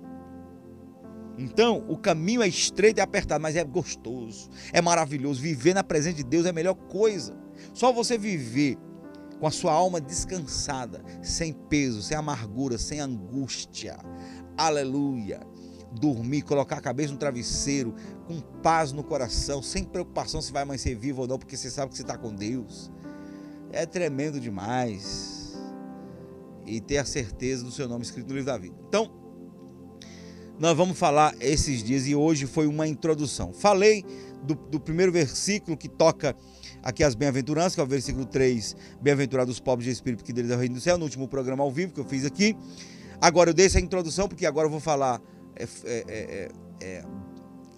Então, o caminho é estreito e apertado, mas é gostoso, é maravilhoso. Viver na presença de Deus é a melhor coisa. Só você viver com a sua alma descansada, sem peso, sem amargura, sem angústia. Aleluia dormir, colocar a cabeça no travesseiro, com paz no coração, sem preocupação se vai amanhecer vivo ou não, porque você sabe que você está com Deus. É tremendo demais. E ter a certeza do seu nome escrito no livro da vida. Então, nós vamos falar esses dias e hoje foi uma introdução. Falei do, do primeiro versículo que toca aqui as bem-aventuranças, que é o versículo 3, bem-aventurados os pobres de espírito, que deles é o reino do céu, no último programa ao vivo que eu fiz aqui. Agora eu dei essa introdução porque agora eu vou falar é é, é, é, é,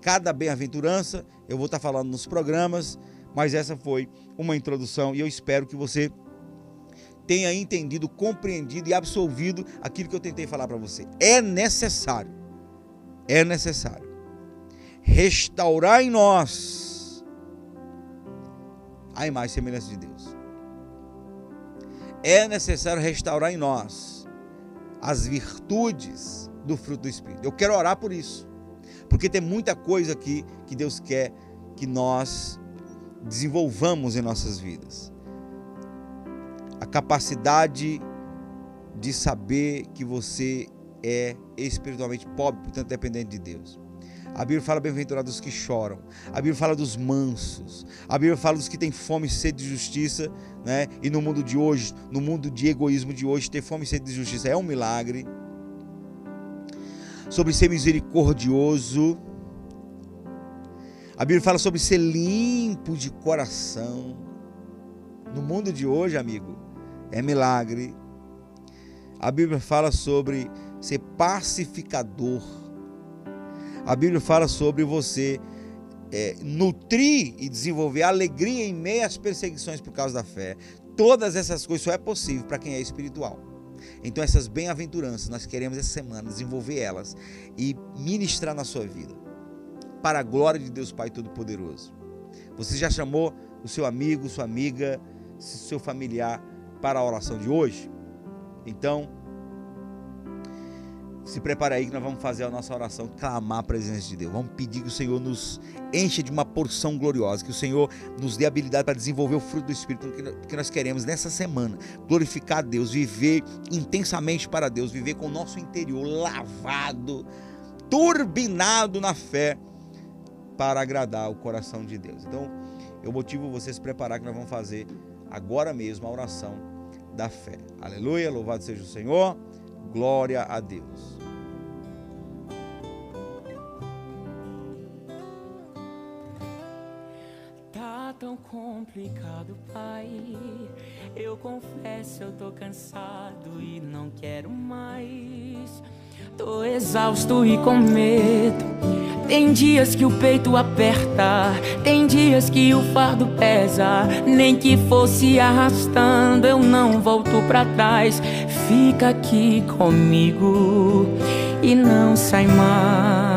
cada bem-aventurança, eu vou estar falando nos programas, mas essa foi uma introdução e eu espero que você tenha entendido, compreendido e absolvido aquilo que eu tentei falar para você. É necessário, é necessário restaurar em nós a imagem e semelhança de Deus. é necessário restaurar em nós as virtudes do fruto do Espírito. Eu quero orar por isso, porque tem muita coisa aqui que Deus quer que nós desenvolvamos em nossas vidas. A capacidade de saber que você é espiritualmente pobre, portanto dependente de Deus. A Bíblia fala bem-aventurados os que choram. A Bíblia fala dos mansos. A Bíblia fala dos que têm fome e sede de justiça, né? E no mundo de hoje, no mundo de egoísmo de hoje, ter fome e sede de justiça é um milagre. Sobre ser misericordioso. A Bíblia fala sobre ser limpo de coração. No mundo de hoje, amigo, é milagre. A Bíblia fala sobre ser pacificador a Bíblia fala sobre você é, nutrir e desenvolver alegria em meio às perseguições por causa da fé. Todas essas coisas só é possível para quem é espiritual. Então essas bem-aventuranças nós queremos essa semana desenvolver elas e ministrar na sua vida. Para a glória de Deus Pai Todo-Poderoso. Você já chamou o seu amigo, sua amiga, seu familiar para a oração de hoje? Então, se prepare aí que nós vamos fazer a nossa oração, clamar a presença de Deus. Vamos pedir que o Senhor nos enche de uma porção gloriosa, que o Senhor nos dê habilidade para desenvolver o fruto do Espírito que nós queremos nessa semana. Glorificar a Deus, viver intensamente para Deus, viver com o nosso interior lavado, turbinado na fé, para agradar o coração de Deus. Então, eu motivo você a se preparar que nós vamos fazer agora mesmo a oração da fé. Aleluia, louvado seja o Senhor. Glória a Deus. Tão complicado, pai. Eu confesso, eu tô cansado e não quero mais. Tô exausto e com medo. Tem dias que o peito aperta, tem dias que o fardo pesa. Nem que fosse arrastando, eu não volto pra trás. Fica aqui comigo e não sai mais.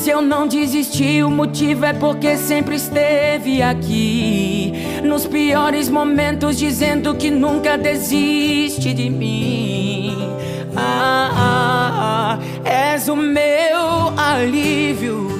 Se eu não desisti, o motivo é porque sempre esteve aqui. Nos piores momentos, dizendo que nunca desiste de mim. Ah, ah, ah, és o meu alívio.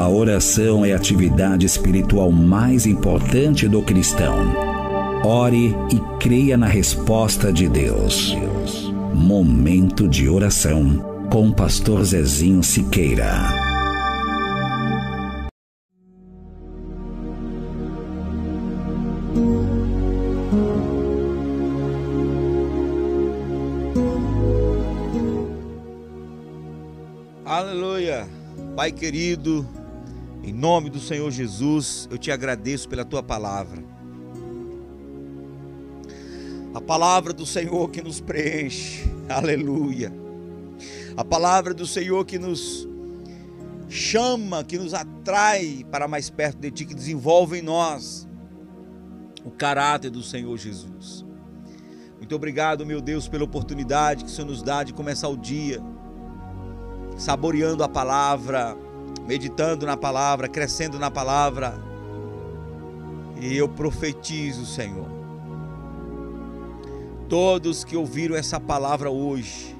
A oração é a atividade espiritual mais importante do cristão. Ore e creia na resposta de Deus. Momento de oração com o pastor Zezinho Siqueira. Aleluia. Pai querido, em nome do Senhor Jesus, eu te agradeço pela tua palavra. A palavra do Senhor que nos preenche, aleluia. A palavra do Senhor que nos chama, que nos atrai para mais perto de Ti, que desenvolve em nós o caráter do Senhor Jesus. Muito obrigado, meu Deus, pela oportunidade que o Senhor nos dá de começar o dia saboreando a palavra meditando na palavra, crescendo na palavra. E eu profetizo, Senhor. Todos que ouviram essa palavra hoje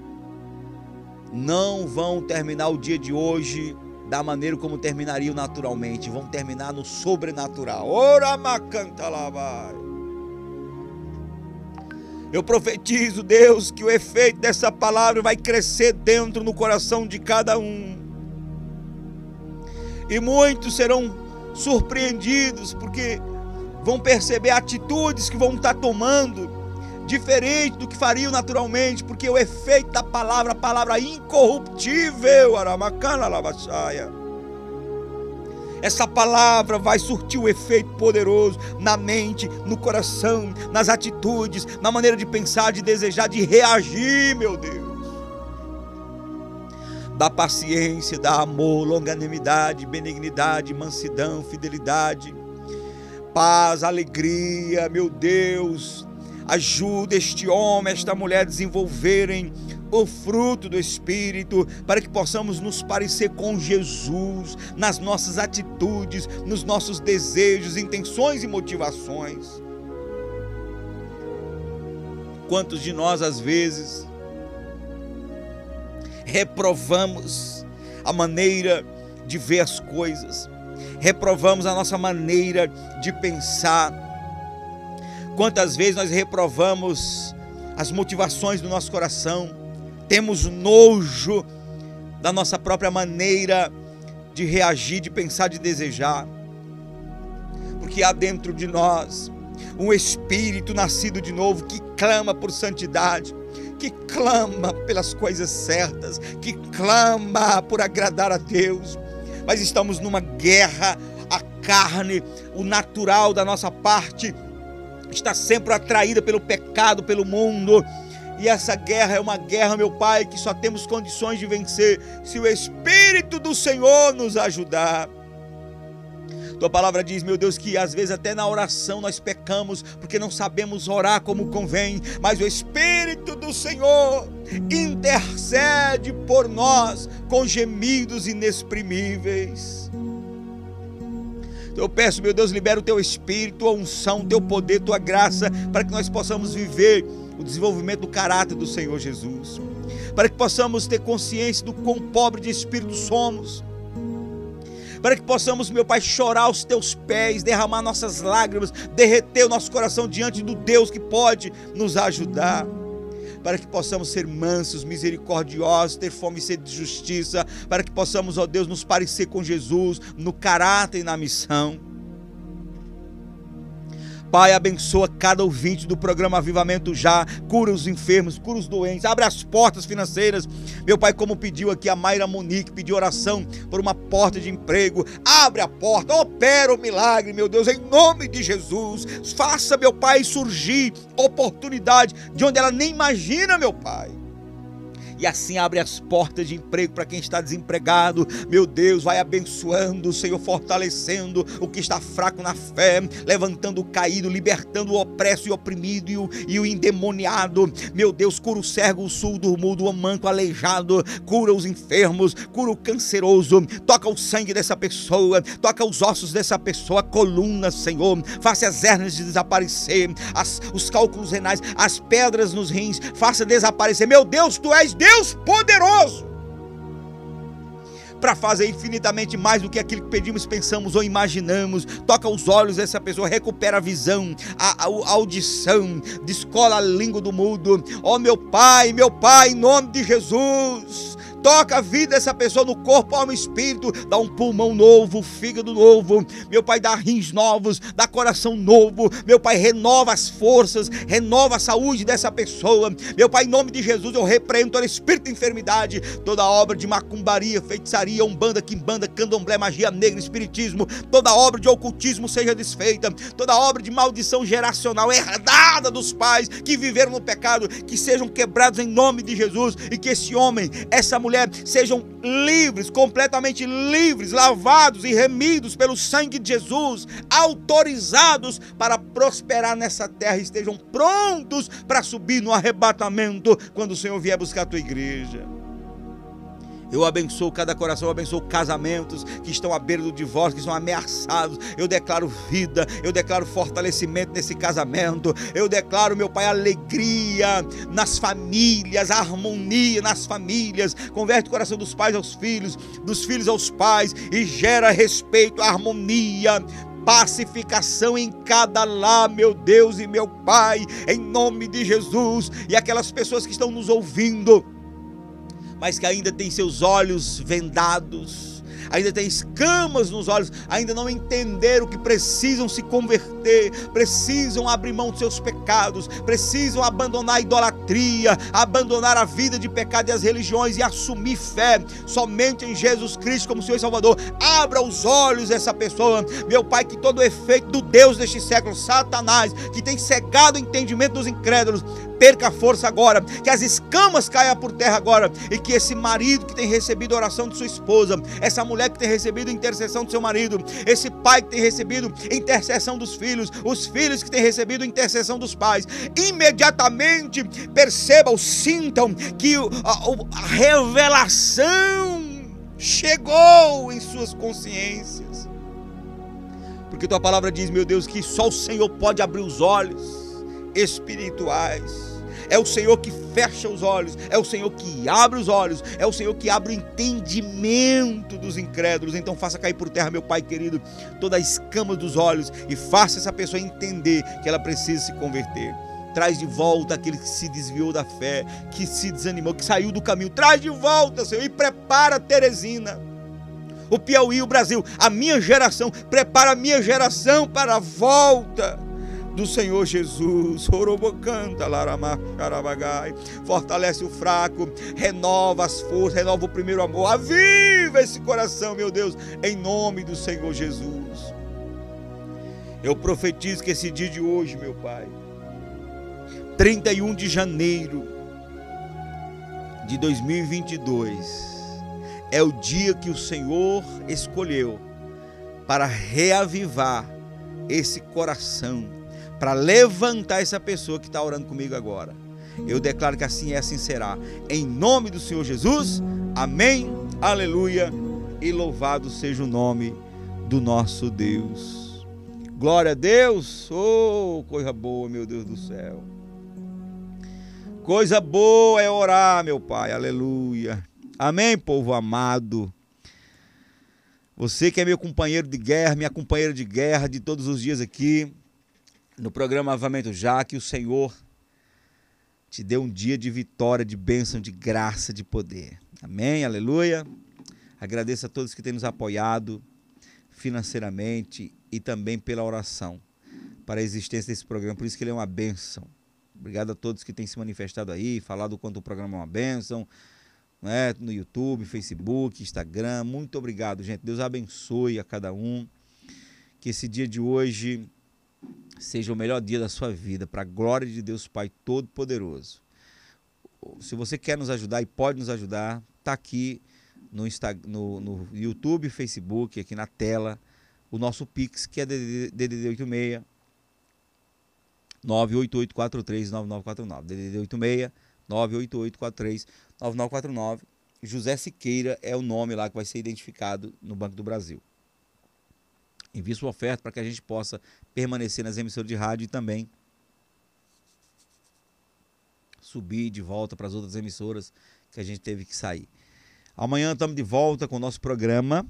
não vão terminar o dia de hoje da maneira como terminariam naturalmente, vão terminar no sobrenatural. Ora vai. Eu profetizo, Deus, que o efeito dessa palavra vai crescer dentro no coração de cada um. E muitos serão surpreendidos porque vão perceber atitudes que vão estar tomando diferente do que fariam naturalmente, porque o efeito da palavra, a palavra incorruptível, aramacana lavachaia essa palavra vai surtir um efeito poderoso na mente, no coração, nas atitudes, na maneira de pensar, de desejar, de reagir, meu Deus. Da paciência, da amor, longanimidade, benignidade, mansidão, fidelidade, paz, alegria, meu Deus. Ajuda este homem, esta mulher a desenvolverem o fruto do Espírito, para que possamos nos parecer com Jesus nas nossas atitudes, nos nossos desejos, intenções e motivações. Quantos de nós, às vezes, reprovamos a maneira de ver as coisas, reprovamos a nossa maneira de pensar. Quantas vezes nós reprovamos as motivações do nosso coração, temos nojo da nossa própria maneira de reagir, de pensar, de desejar. Porque há dentro de nós um espírito nascido de novo que clama por santidade, que clama pelas coisas certas, que clama por agradar a Deus. Mas estamos numa guerra, a carne, o natural da nossa parte está sempre atraída pelo pecado, pelo mundo e essa guerra é uma guerra, meu Pai, que só temos condições de vencer se o Espírito do Senhor nos ajudar. Tua palavra diz, meu Deus, que às vezes até na oração nós pecamos porque não sabemos orar como convém, mas o Espírito do Senhor intercede por nós com gemidos inexprimíveis. Eu peço, meu Deus, libera o teu Espírito, tua unção, teu poder, tua graça, para que nós possamos viver o desenvolvimento do caráter do Senhor Jesus, para que possamos ter consciência do quão pobre de espírito somos, para que possamos, meu Pai, chorar aos teus pés, derramar nossas lágrimas, derreter o nosso coração diante do Deus que pode nos ajudar para que possamos ser mansos, misericordiosos, ter fome e sede de justiça, para que possamos, ó Deus, nos parecer com Jesus no caráter e na missão. Pai, abençoa cada ouvinte do programa Avivamento Já, cura os enfermos, cura os doentes, abre as portas financeiras. Meu Pai, como pediu aqui a Mayra Monique, pediu oração por uma porta de emprego. Abre a porta, opera o milagre, meu Deus, em nome de Jesus. Faça, meu Pai, surgir oportunidade de onde ela nem imagina, meu Pai e assim abre as portas de emprego para quem está desempregado. Meu Deus, vai abençoando, Senhor, fortalecendo o que está fraco na fé, levantando o caído, libertando o opresso e oprimido e o, e o endemoniado. Meu Deus, cura o cego, o surdo, o mudo, o manco, aleijado, cura os enfermos, cura o canceroso, toca o sangue dessa pessoa, toca os ossos dessa pessoa, a coluna, Senhor, faça as hernias desaparecer, as, os cálculos renais, as pedras nos rins, faça desaparecer. Meu Deus, tu és Deus Deus poderoso para fazer infinitamente mais do que aquilo que pedimos, pensamos ou imaginamos. Toca os olhos dessa pessoa, recupera a visão, a, a, a audição, descola a língua do mudo. Ó oh, meu Pai, meu Pai, em nome de Jesus. Toca a vida dessa pessoa no corpo, alma e espírito. Dá um pulmão novo, fígado novo. Meu Pai, dá rins novos, dá coração novo. Meu Pai, renova as forças, renova a saúde dessa pessoa. Meu Pai, em nome de Jesus, eu repreendo todo espírito de enfermidade, toda obra de macumbaria, feitiçaria, umbanda, quimbanda, candomblé, magia negra, espiritismo, toda obra de ocultismo seja desfeita, toda obra de maldição geracional herdada dos pais que viveram no pecado, que sejam quebrados em nome de Jesus e que esse homem, essa mulher, mulher sejam livres, completamente livres, lavados e remidos pelo sangue de Jesus, autorizados para prosperar nessa terra, estejam prontos para subir no arrebatamento quando o Senhor vier buscar a tua igreja. Eu abençoo cada coração, eu abençoo casamentos que estão à beira do divórcio, que estão ameaçados. Eu declaro vida, eu declaro fortalecimento nesse casamento. Eu declaro, meu Pai, alegria nas famílias, harmonia nas famílias. Converte o coração dos pais aos filhos, dos filhos aos pais e gera respeito, harmonia, pacificação em cada lar, meu Deus e meu Pai, em nome de Jesus. E aquelas pessoas que estão nos ouvindo, mas que ainda têm seus olhos vendados, ainda têm escamas nos olhos, ainda não entenderam que precisam se converter, precisam abrir mão dos seus pecados, precisam abandonar a idolatria, abandonar a vida de pecado e as religiões e assumir fé somente em Jesus Cristo como Senhor e Salvador. Abra os olhos dessa pessoa, meu Pai, que todo o efeito do Deus deste século, Satanás, que tem cegado o entendimento dos incrédulos, perca a força agora, que as escamas caiam por terra agora e que esse marido que tem recebido a oração de sua esposa, essa mulher que tem recebido a intercessão do seu marido, esse pai que tem recebido a intercessão dos filhos, os filhos que têm recebido a intercessão dos pais, imediatamente percebam, sintam que a, a revelação chegou em suas consciências. Porque tua palavra diz, meu Deus, que só o Senhor pode abrir os olhos espirituais é o Senhor que fecha os olhos, é o Senhor que abre os olhos, é o Senhor que abre o entendimento dos incrédulos. Então faça cair por terra, meu Pai querido, toda a escama dos olhos e faça essa pessoa entender que ela precisa se converter. Traz de volta aquele que se desviou da fé, que se desanimou, que saiu do caminho. Traz de volta, Senhor, e prepara Teresina o Piauí, o Brasil, a minha geração, prepara a minha geração para a volta do Senhor Jesus. Fortalece o fraco, renova as forças, renova o primeiro amor. Aviva esse coração, meu Deus, em nome do Senhor Jesus. Eu profetizo que esse dia de hoje, meu Pai, 31 de janeiro de 2022, é o dia que o Senhor escolheu para reavivar esse coração para levantar essa pessoa que está orando comigo agora. Eu declaro que assim é, assim será. Em nome do Senhor Jesus, amém, aleluia, e louvado seja o nome do nosso Deus. Glória a Deus, oh, coisa boa, meu Deus do céu. Coisa boa é orar, meu Pai, aleluia. Amém, povo amado. Você que é meu companheiro de guerra, minha companheira de guerra de todos os dias aqui no programa Avamento Já, que o Senhor te dê um dia de vitória, de bênção, de graça, de poder. Amém, aleluia. Agradeço a todos que têm nos apoiado financeiramente e também pela oração para a existência desse programa. Por isso que ele é uma bênção. Obrigado a todos que têm se manifestado aí, falado quanto o programa é uma bênção, né? no YouTube, Facebook, Instagram. Muito obrigado, gente. Deus abençoe a cada um. Que esse dia de hoje seja o melhor dia da sua vida, para a glória de Deus Pai Todo-Poderoso. Se você quer nos ajudar e pode nos ajudar, está aqui no, Insta, no, no, YouTube, Facebook, aqui na tela, o nosso Pix, que é DDD86 988439949. DDD86 988439949. José Siqueira é o nome lá que vai ser identificado no Banco do Brasil. Envie sua oferta para que a gente possa permanecer nas emissoras de rádio e também subir de volta para as outras emissoras que a gente teve que sair. Amanhã estamos de volta com o nosso programa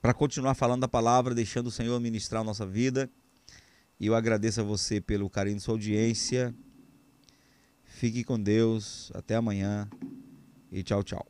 para continuar falando da palavra, deixando o Senhor ministrar a nossa vida. E eu agradeço a você pelo carinho de sua audiência. Fique com Deus. Até amanhã. E tchau, tchau.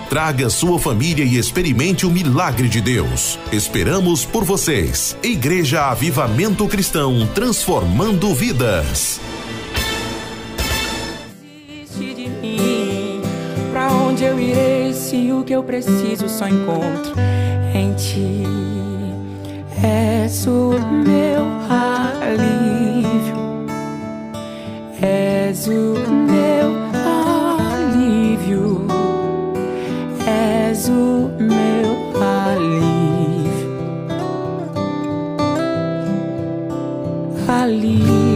traga sua família e experimente o milagre de Deus. Esperamos por vocês. Igreja Avivamento Cristão, transformando vidas. Pra onde eu irei se o que eu preciso só encontro em ti? És o meu alívio. És o meu alívio. O meu alívio. Alívio.